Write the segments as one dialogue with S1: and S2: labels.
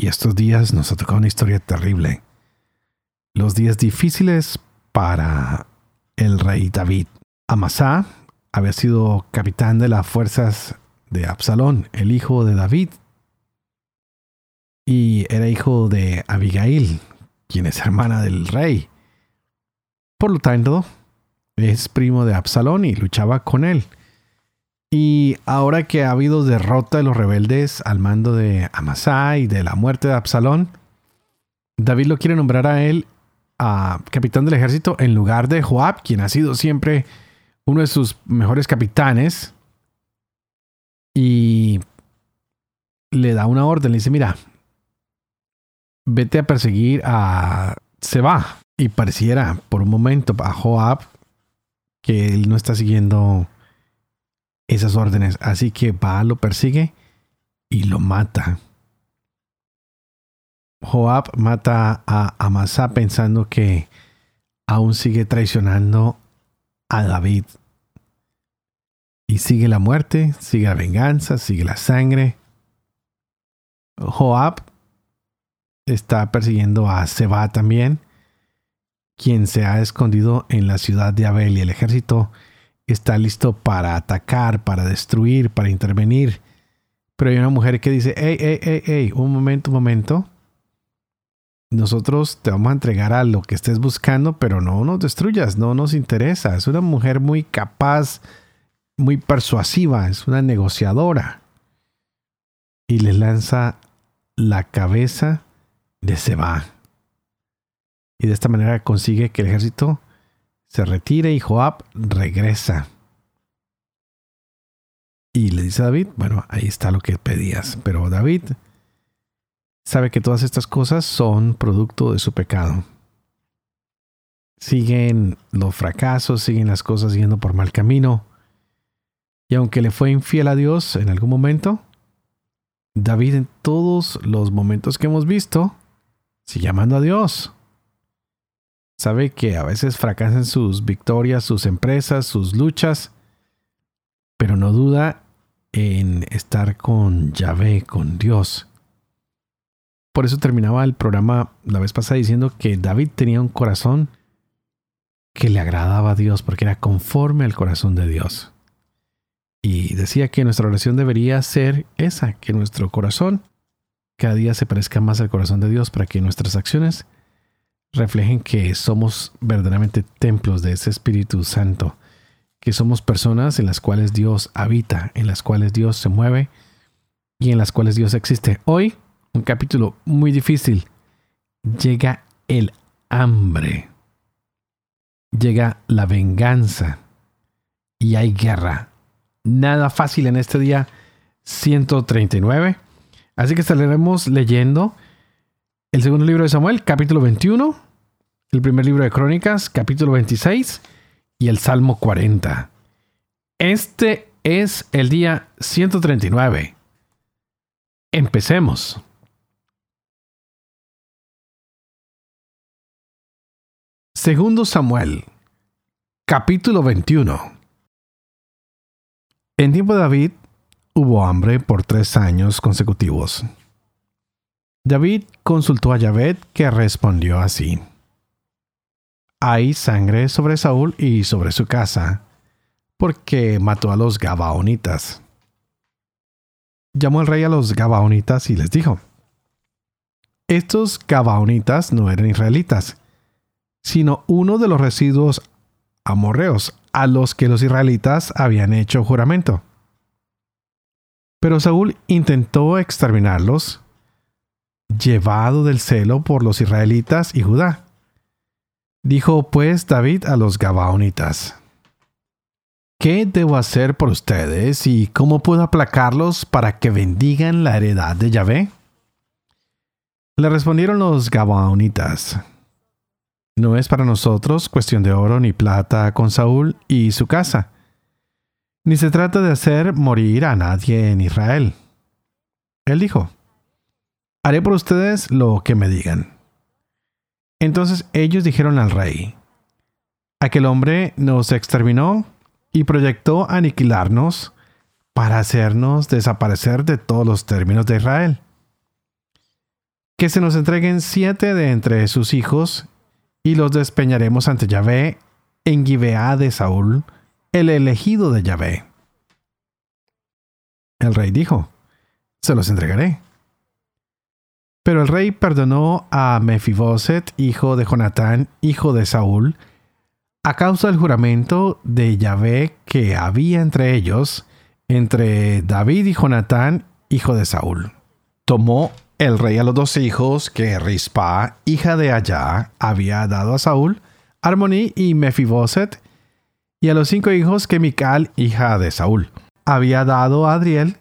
S1: Y estos días nos ha tocado una historia terrible. Los días difíciles para el rey David. Amasá había sido capitán de las fuerzas de Absalón, el hijo de David. Y era hijo de Abigail, quien es hermana del rey. Por lo tanto, es primo de Absalón y luchaba con él. Y ahora que ha habido derrota de los rebeldes al mando de Amasá y de la muerte de Absalón, David lo quiere nombrar a él a capitán del ejército en lugar de Joab, quien ha sido siempre uno de sus mejores capitanes. Y le da una orden, le dice, mira, vete a perseguir a Seba. Y pareciera por un momento a Joab que él no está siguiendo esas órdenes. Así que va, lo persigue y lo mata. Joab mata a Amasa pensando que aún sigue traicionando a David. Y sigue la muerte, sigue la venganza, sigue la sangre. Joab está persiguiendo a Seba también, quien se ha escondido en la ciudad de Abel y el ejército está listo para atacar, para destruir, para intervenir. Pero hay una mujer que dice, hey, hey, hey, hey, un momento, un momento. Nosotros te vamos a entregar a lo que estés buscando, pero no nos destruyas, no nos interesa. Es una mujer muy capaz, muy persuasiva, es una negociadora. Y le lanza la cabeza de Seba. Y de esta manera consigue que el ejército se retira y Joab regresa. Y le dice a David, bueno, ahí está lo que pedías. Pero David sabe que todas estas cosas son producto de su pecado. Siguen los fracasos, siguen las cosas yendo por mal camino. Y aunque le fue infiel a Dios en algún momento, David en todos los momentos que hemos visto, sigue llamando a Dios. Sabe que a veces fracasan sus victorias, sus empresas, sus luchas, pero no duda en estar con Yahvé, con Dios. Por eso terminaba el programa la vez pasada diciendo que David tenía un corazón que le agradaba a Dios porque era conforme al corazón de Dios. Y decía que nuestra oración debería ser esa, que nuestro corazón cada día se parezca más al corazón de Dios para que nuestras acciones reflejen que somos verdaderamente templos de ese Espíritu Santo, que somos personas en las cuales Dios habita, en las cuales Dios se mueve y en las cuales Dios existe. Hoy, un capítulo muy difícil, llega el hambre, llega la venganza y hay guerra. Nada fácil en este día 139. Así que estaremos leyendo el segundo libro de Samuel, capítulo 21, el primer libro de Crónicas, capítulo 26 y el Salmo 40. Este es el día 139. Empecemos. Segundo Samuel, capítulo 21. En tiempo de David hubo hambre por tres años consecutivos. David consultó a Yahvé que respondió así. Hay sangre sobre Saúl y sobre su casa, porque mató a los Gabaonitas. Llamó el rey a los Gabaonitas y les dijo, Estos Gabaonitas no eran israelitas, sino uno de los residuos amorreos a los que los israelitas habían hecho juramento. Pero Saúl intentó exterminarlos llevado del celo por los israelitas y Judá. Dijo pues David a los Gabaonitas, ¿qué debo hacer por ustedes y cómo puedo aplacarlos para que bendigan la heredad de Yahvé? Le respondieron los Gabaonitas. No es para nosotros cuestión de oro ni plata con Saúl y su casa, ni se trata de hacer morir a nadie en Israel. Él dijo, haré por ustedes lo que me digan. Entonces ellos dijeron al rey, aquel hombre nos exterminó y proyectó aniquilarnos para hacernos desaparecer de todos los términos de Israel. Que se nos entreguen siete de entre sus hijos y los despeñaremos ante Yahvé en Gibeá de Saúl, el elegido de Yahvé. El rey dijo, se los entregaré. Pero el rey perdonó a Mefiboset, hijo de Jonatán, hijo de Saúl, a causa del juramento de Yahvé que había entre ellos, entre David y Jonatán, hijo de Saúl. Tomó el rey a los dos hijos que Rispa, hija de Allá, había dado a Saúl, Armoní y Mefiboset, y a los cinco hijos que Mical, hija de Saúl, había dado a Adriel,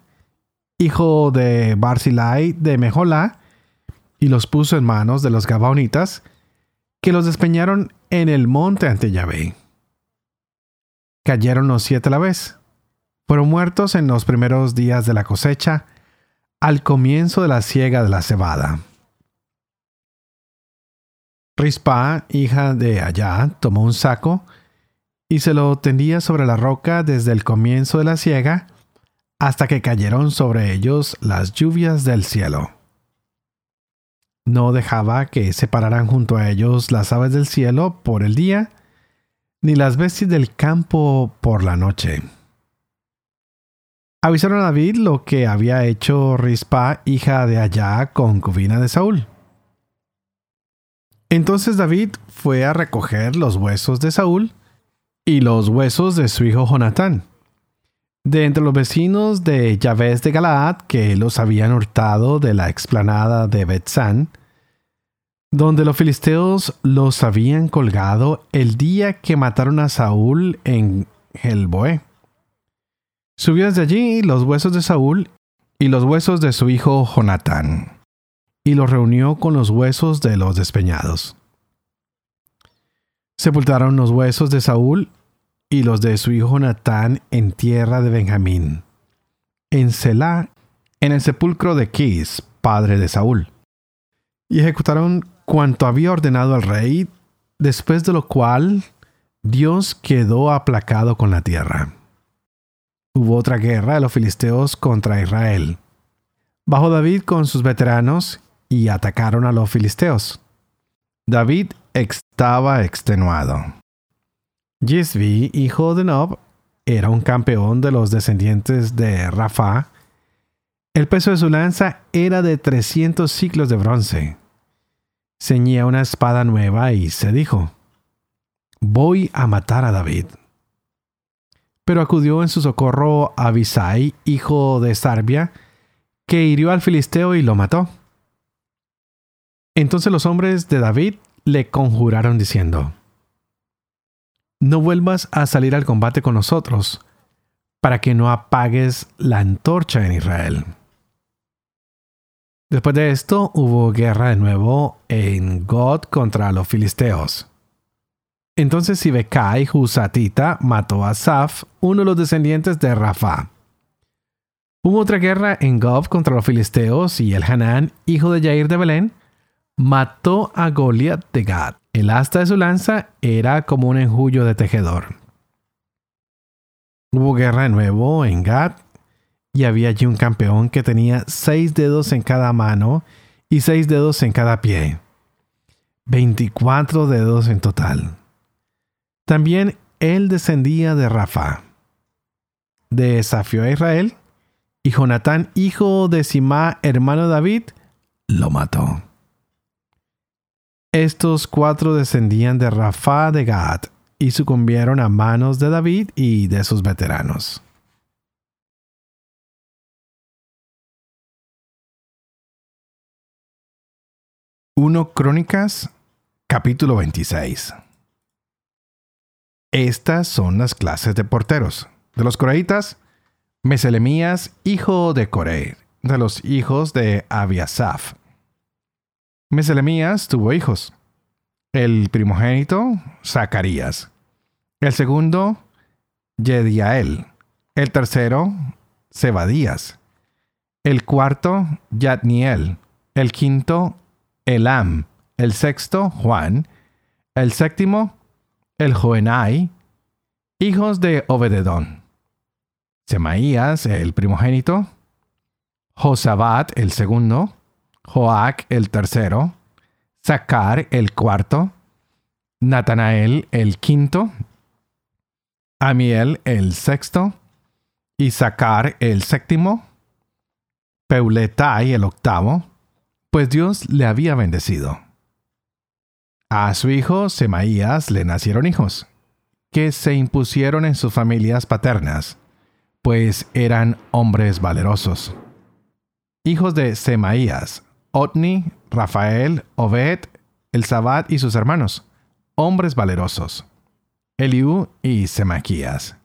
S1: hijo de Barzilai de Mejolá, y los puso en manos de los Gabaonitas, que los despeñaron en el monte ante Yahvé. Cayeron los siete a la vez. Fueron muertos en los primeros días de la cosecha, al comienzo de la siega de la cebada. Rispa, hija de Allá, tomó un saco y se lo tendía sobre la roca desde el comienzo de la siega hasta que cayeron sobre ellos las lluvias del cielo. No dejaba que se pararan junto a ellos las aves del cielo por el día, ni las bestias del campo por la noche. Avisaron a David lo que había hecho Rispa, hija de Allá, concubina de Saúl. Entonces David fue a recoger los huesos de Saúl y los huesos de su hijo Jonatán, de entre los vecinos de Yahvé de Galaad que los habían hurtado de la explanada de Betzán, donde los filisteos los habían colgado el día que mataron a Saúl en Gelboé. Subió desde allí los huesos de Saúl y los huesos de su hijo Jonatán, y los reunió con los huesos de los despeñados. Sepultaron los huesos de Saúl y los de su hijo Natán en tierra de Benjamín, en Selah, en el sepulcro de Kis, padre de Saúl. Y ejecutaron cuanto había ordenado el rey, después de lo cual Dios quedó aplacado con la tierra. Hubo otra guerra de los filisteos contra Israel. Bajó David con sus veteranos y atacaron a los filisteos. David estaba extenuado. Yisbi, hijo de Nob, era un campeón de los descendientes de Rafa. El peso de su lanza era de 300 ciclos de bronce. Ceñía una espada nueva y se dijo, voy a matar a David. Pero acudió en su socorro Abisai, hijo de Sarbia, que hirió al filisteo y lo mató. Entonces los hombres de David le conjuraron diciendo, no vuelvas a salir al combate con nosotros, para que no apagues la antorcha en Israel. Después de esto hubo guerra de nuevo en God contra los filisteos. Entonces Sibekai Husatita mató a Saf, uno de los descendientes de Rafa. Hubo otra guerra en Gob contra los filisteos y el Hanán, hijo de Jair de Belén, mató a Goliat de Gad. El asta de su lanza era como un enjullo de tejedor. Hubo guerra de nuevo en Gad y había allí un campeón que tenía seis dedos en cada mano y seis dedos en cada pie. Veinticuatro dedos en total. También él descendía de Rafa. Desafió a Israel y Jonatán, hijo de Simá, hermano de David, lo mató. Estos cuatro descendían de Rafa de Gad y sucumbieron a manos de David y de sus veteranos. Uno Crónicas, capítulo 26. Estas son las clases de porteros. De los coreitas, Meselemías, hijo de Coré. De los hijos de Abiasaf, Meselemías tuvo hijos. El primogénito, Zacarías. El segundo, Yediael. El tercero, Zebadías. El cuarto, Yadniel. El quinto, Elam. El sexto, Juan. El séptimo, el Joenai. Hijos de Obededón. Semaías, el primogénito. Josabat, el segundo. Joac, el tercero. Zacar, el cuarto. Natanael, el quinto. Amiel, el sexto. Y Zacar, el séptimo. Peuletai, el octavo. Pues Dios le había bendecido. A su hijo Semaías le nacieron hijos, que se impusieron en sus familias paternas, pues eran hombres valerosos. Hijos de Semaías, Otni, Rafael, Obed, el y sus hermanos, hombres valerosos. Eliú y Semaquías.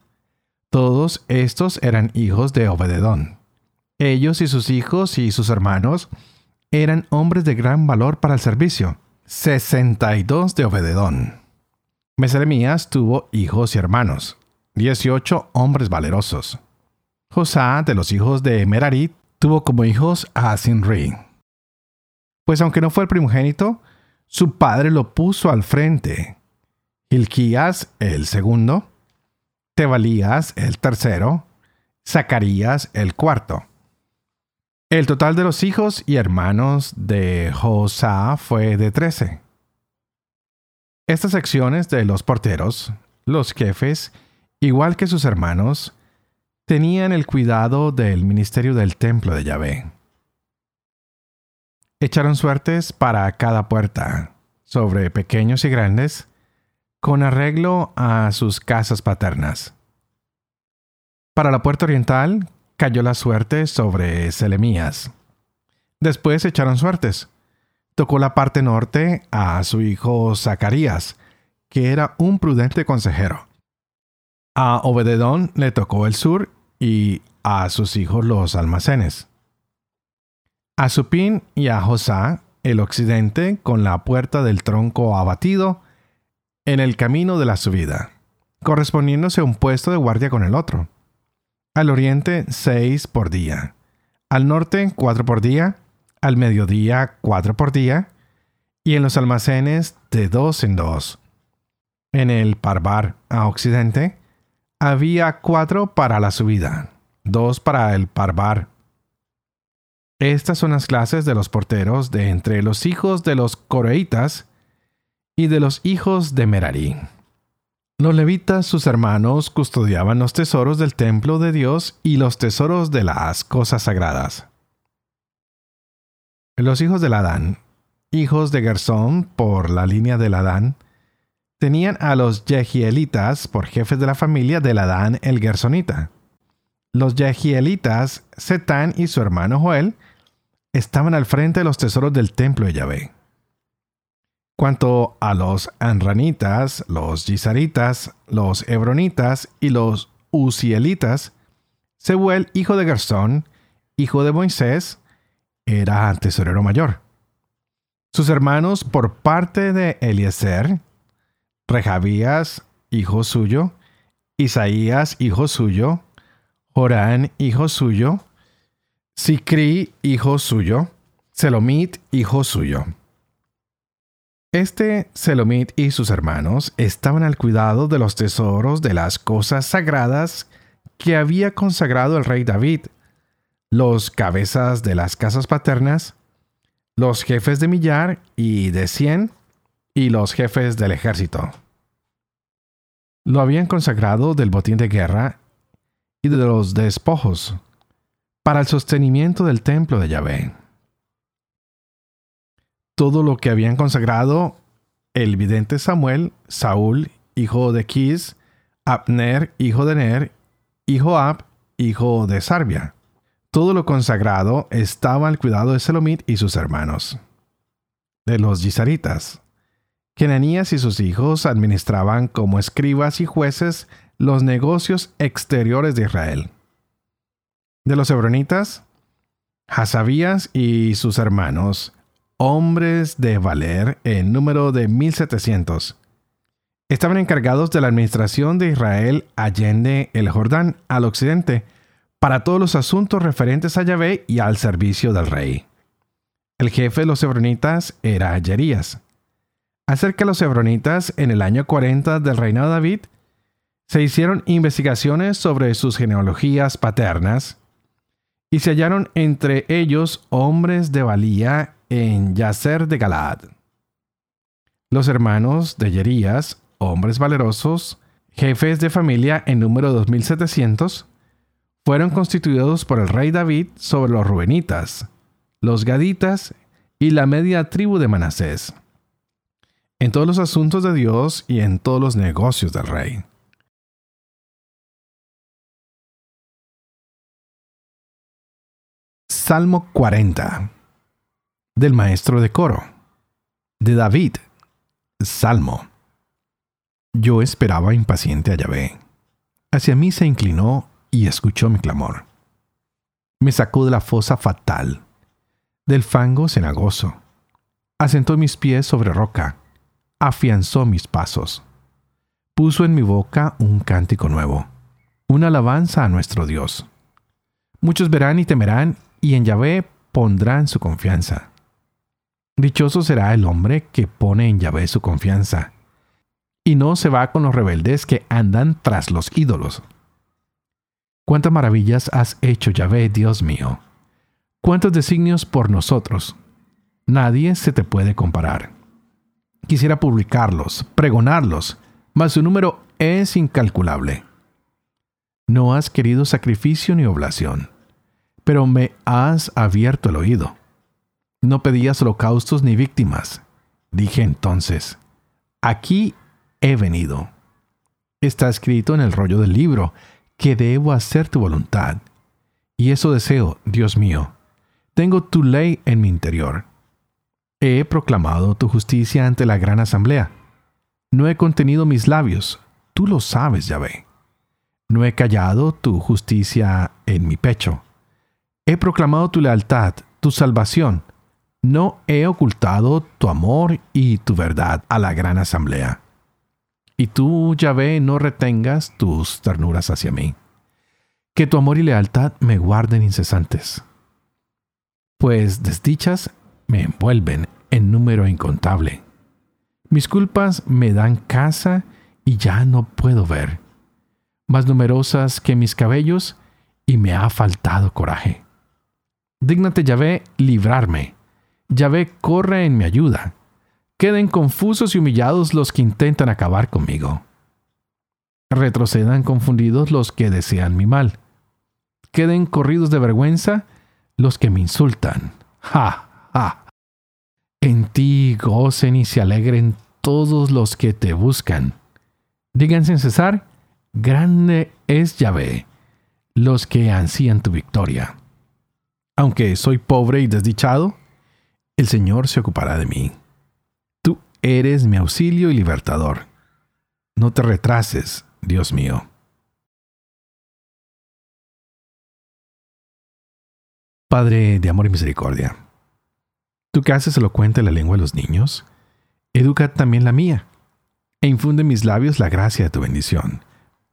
S1: Todos estos eran hijos de Obededón. Ellos y sus hijos y sus hermanos eran hombres de gran valor para el servicio. 62 de Obededón. Meselemías tuvo hijos y hermanos, 18 hombres valerosos. Josá, de los hijos de Merari, tuvo como hijos a Sinri. Pues aunque no fue el primogénito, su padre lo puso al frente. Hilquías, el segundo, Tebalías, el tercero, Zacarías, el cuarto. El total de los hijos y hermanos de Josá fue de trece. Estas secciones de los porteros, los jefes, igual que sus hermanos, tenían el cuidado del ministerio del templo de Yahvé. Echaron suertes para cada puerta, sobre pequeños y grandes, con arreglo a sus casas paternas. Para la puerta oriental cayó la suerte sobre Selemías. Después echaron suertes. Tocó la parte norte a su hijo Zacarías, que era un prudente consejero. A Obededón le tocó el sur y a sus hijos los almacenes. A Supín y a Josá el occidente con la puerta del tronco abatido en el camino de la subida, correspondiéndose un puesto de guardia con el otro. Al oriente seis por día, al norte cuatro por día, al mediodía cuatro por día, y en los almacenes de dos en dos. En el parvar a occidente había cuatro para la subida, dos para el parvar. Estas son las clases de los porteros de entre los hijos de los coreitas y de los hijos de Merari. Los levitas, sus hermanos, custodiaban los tesoros del templo de Dios y los tesoros de las cosas sagradas. Los hijos de Ladán, hijos de Gersón por la línea de Ladán, tenían a los Yehielitas por jefes de la familia de Ladán el Gersonita. Los Yehielitas, Setán y su hermano Joel, estaban al frente de los tesoros del templo de Yahvé. Cuanto a los anranitas, los gisaritas, los hebronitas y los uzielitas, Sebuel, hijo de Gersón, hijo de Moisés, era tesorero mayor. Sus hermanos por parte de Eliezer, Rehabías, hijo suyo, Isaías, hijo suyo, Jorán, hijo suyo, Sicri, hijo suyo, Selomit, hijo suyo. Este Selomit y sus hermanos estaban al cuidado de los tesoros de las cosas sagradas que había consagrado el rey David, los cabezas de las casas paternas, los jefes de millar y de cien, y los jefes del ejército. Lo habían consagrado del botín de guerra y de los despojos para el sostenimiento del templo de Yahvé todo lo que habían consagrado el vidente Samuel, Saúl, hijo de Kis, Abner, hijo de Ner, y Joab, hijo de Sarbia. Todo lo consagrado estaba al cuidado de Selomit y sus hermanos. De los Gisaritas. Kenanías y sus hijos administraban como escribas y jueces los negocios exteriores de Israel. De los hebronitas, Hasabías y sus hermanos, hombres de valer en número de 1700. Estaban encargados de la administración de Israel allende el Jordán al occidente, para todos los asuntos referentes a Yahvé y al servicio del rey. El jefe de los hebronitas era Yerías. Acerca de los hebronitas, en el año 40 del reinado de David, se hicieron investigaciones sobre sus genealogías paternas y se hallaron entre ellos hombres de valía en Yacer de Galaad. Los hermanos de Yerías, hombres valerosos, jefes de familia en número 2700, fueron constituidos por el rey David sobre los rubenitas, los gaditas y la media tribu de Manasés, en todos los asuntos de Dios y en todos los negocios del rey. Salmo 40 del maestro de coro de David. Salmo. Yo esperaba impaciente a Yahvé. Hacia mí se inclinó y escuchó mi clamor. Me sacó de la fosa fatal, del fango cenagoso. Asentó mis pies sobre roca, afianzó mis pasos. Puso en mi boca un cántico nuevo, una alabanza a nuestro Dios. Muchos verán y temerán y en Yahvé pondrán su confianza. Dichoso será el hombre que pone en Yahvé su confianza, y no se va con los rebeldes que andan tras los ídolos. Cuántas maravillas has hecho, Yahvé, Dios mío. Cuántos designios por nosotros. Nadie se te puede comparar. Quisiera publicarlos, pregonarlos, mas su número es incalculable. No has querido sacrificio ni oblación pero me has abierto el oído. No pedías holocaustos ni víctimas. Dije entonces, aquí he venido. Está escrito en el rollo del libro que debo hacer tu voluntad. Y eso deseo, Dios mío. Tengo tu ley en mi interior. He proclamado tu justicia ante la gran asamblea. No he contenido mis labios, tú lo sabes, Yahvé. No he callado tu justicia en mi pecho. He proclamado tu lealtad, tu salvación. No he ocultado tu amor y tu verdad a la gran asamblea. Y tú, Yahvé, no retengas tus ternuras hacia mí. Que tu amor y lealtad me guarden incesantes. Pues desdichas me envuelven en número incontable. Mis culpas me dan casa y ya no puedo ver. Más numerosas que mis cabellos y me ha faltado coraje. Dígnate, Yahvé, librarme. Yahvé, corre en mi ayuda. Queden confusos y humillados los que intentan acabar conmigo. Retrocedan confundidos los que desean mi mal. Queden corridos de vergüenza los que me insultan. ¡Ja! ¡Ja! En ti gocen y se alegren todos los que te buscan. Digan sin cesar, grande es Yahvé, los que ansían tu victoria. Aunque soy pobre y desdichado, el Señor se ocupará de mí. Tú eres mi auxilio y libertador. No te retrases, Dios mío. Padre de amor y misericordia, tú que haces elocuente la lengua de los niños, educa también la mía, e infunde en mis labios la gracia de tu bendición,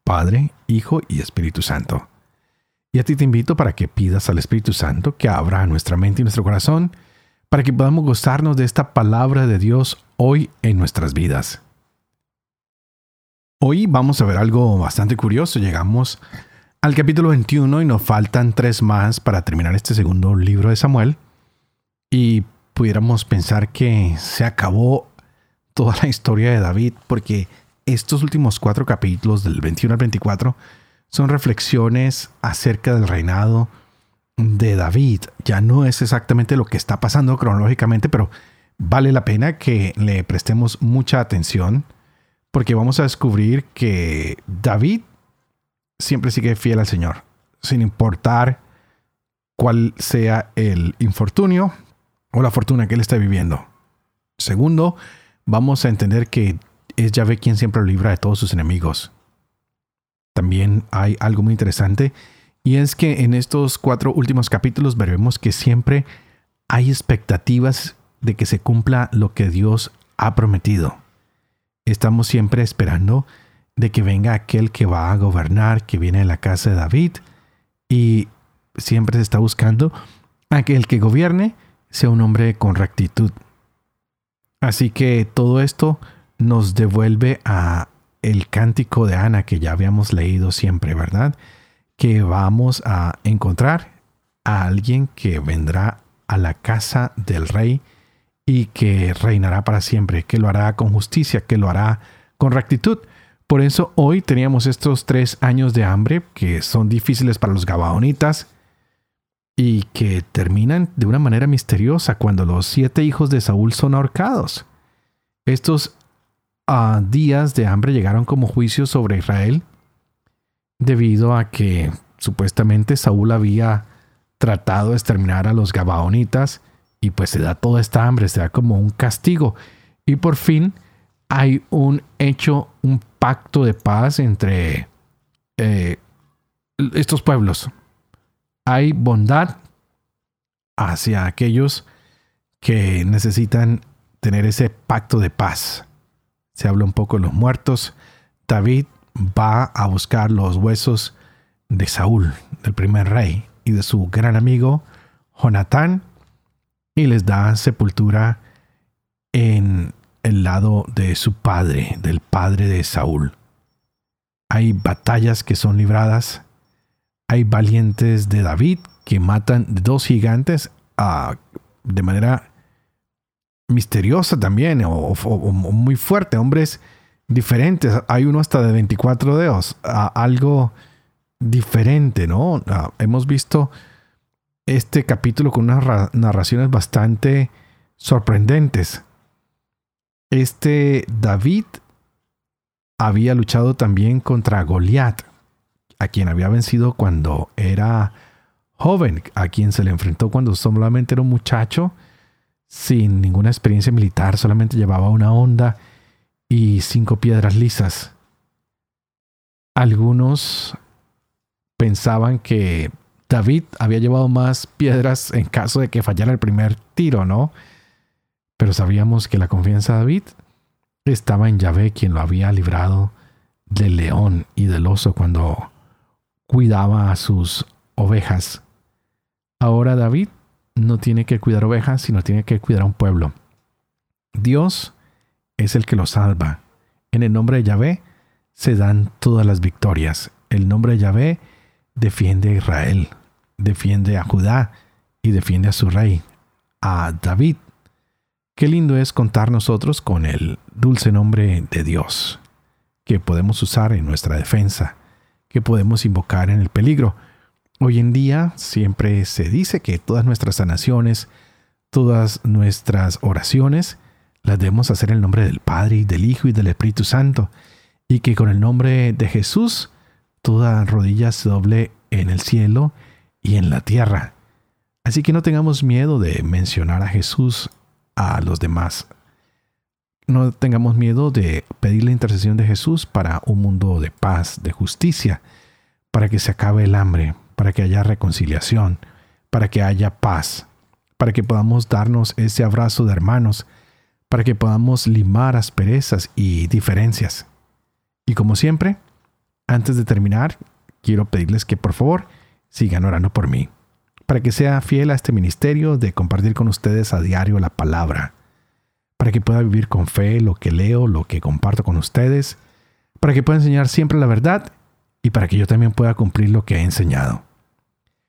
S1: Padre, Hijo y Espíritu Santo. Y a ti te invito para que pidas al Espíritu Santo que abra nuestra mente y nuestro corazón para que podamos gozarnos de esta palabra de Dios hoy en nuestras vidas. Hoy vamos a ver algo bastante curioso. Llegamos al capítulo 21 y nos faltan tres más para terminar este segundo libro de Samuel. Y pudiéramos pensar que se acabó toda la historia de David porque estos últimos cuatro capítulos del 21 al 24 son reflexiones acerca del reinado de David. Ya no es exactamente lo que está pasando cronológicamente, pero vale la pena que le prestemos mucha atención porque vamos a descubrir que David siempre sigue fiel al Señor, sin importar cuál sea el infortunio o la fortuna que él está viviendo. Segundo, vamos a entender que es Yahvé quien siempre lo libra de todos sus enemigos también hay algo muy interesante y es que en estos cuatro últimos capítulos veremos que siempre hay expectativas de que se cumpla lo que Dios ha prometido. Estamos siempre esperando de que venga aquel que va a gobernar, que viene de la casa de David, y siempre se está buscando a que el que gobierne sea un hombre con rectitud. Así que todo esto nos devuelve a el cántico de Ana que ya habíamos leído siempre, ¿verdad? Que vamos a encontrar a alguien que vendrá a la casa del rey y que reinará para siempre, que lo hará con justicia, que lo hará con rectitud. Por eso hoy teníamos estos tres años de hambre que son difíciles para los gabaonitas y que terminan de una manera misteriosa cuando los siete hijos de Saúl son ahorcados. Estos días de hambre llegaron como juicio sobre Israel debido a que supuestamente Saúl había tratado de exterminar a los gabaonitas y pues se da toda esta hambre, se da como un castigo y por fin hay un hecho, un pacto de paz entre eh, estos pueblos hay bondad hacia aquellos que necesitan tener ese pacto de paz. Se habla un poco de los muertos. David va a buscar los huesos de Saúl, del primer rey, y de su gran amigo Jonatán, y les da sepultura en el lado de su padre, del padre de Saúl. Hay batallas que son libradas hay valientes de David que matan dos gigantes ah, de manera misteriosa también o, muy fuerte, hombres diferentes. Hay uno hasta de 24 dedos, algo diferente, ¿no? Ah, hemos visto este capítulo con unas narraciones bastante sorprendentes. Este David había luchado también contra Goliat a quien había vencido cuando era joven, a quien se le enfrentó cuando solamente era un muchacho, sin ninguna experiencia militar, solamente llevaba una onda y cinco piedras lisas. Algunos pensaban que David había llevado más piedras en caso de que fallara el primer tiro, ¿no? Pero sabíamos que la confianza de David estaba en Yahvé, quien lo había librado del león y del oso cuando cuidaba a sus ovejas. Ahora David no tiene que cuidar ovejas, sino tiene que cuidar a un pueblo. Dios es el que lo salva. En el nombre de Yahvé se dan todas las victorias. El nombre de Yahvé defiende a Israel, defiende a Judá y defiende a su rey, a David. Qué lindo es contar nosotros con el dulce nombre de Dios, que podemos usar en nuestra defensa que podemos invocar en el peligro. Hoy en día siempre se dice que todas nuestras sanaciones, todas nuestras oraciones, las debemos hacer en el nombre del Padre y del Hijo y del Espíritu Santo, y que con el nombre de Jesús toda rodilla se doble en el cielo y en la tierra. Así que no tengamos miedo de mencionar a Jesús a los demás no tengamos miedo de pedir la intercesión de Jesús para un mundo de paz, de justicia, para que se acabe el hambre, para que haya reconciliación, para que haya paz, para que podamos darnos ese abrazo de hermanos, para que podamos limar asperezas y diferencias. Y como siempre, antes de terminar, quiero pedirles que por favor sigan orando por mí, para que sea fiel a este ministerio de compartir con ustedes a diario la palabra para que pueda vivir con fe lo que leo, lo que comparto con ustedes, para que pueda enseñar siempre la verdad y para que yo también pueda cumplir lo que he enseñado.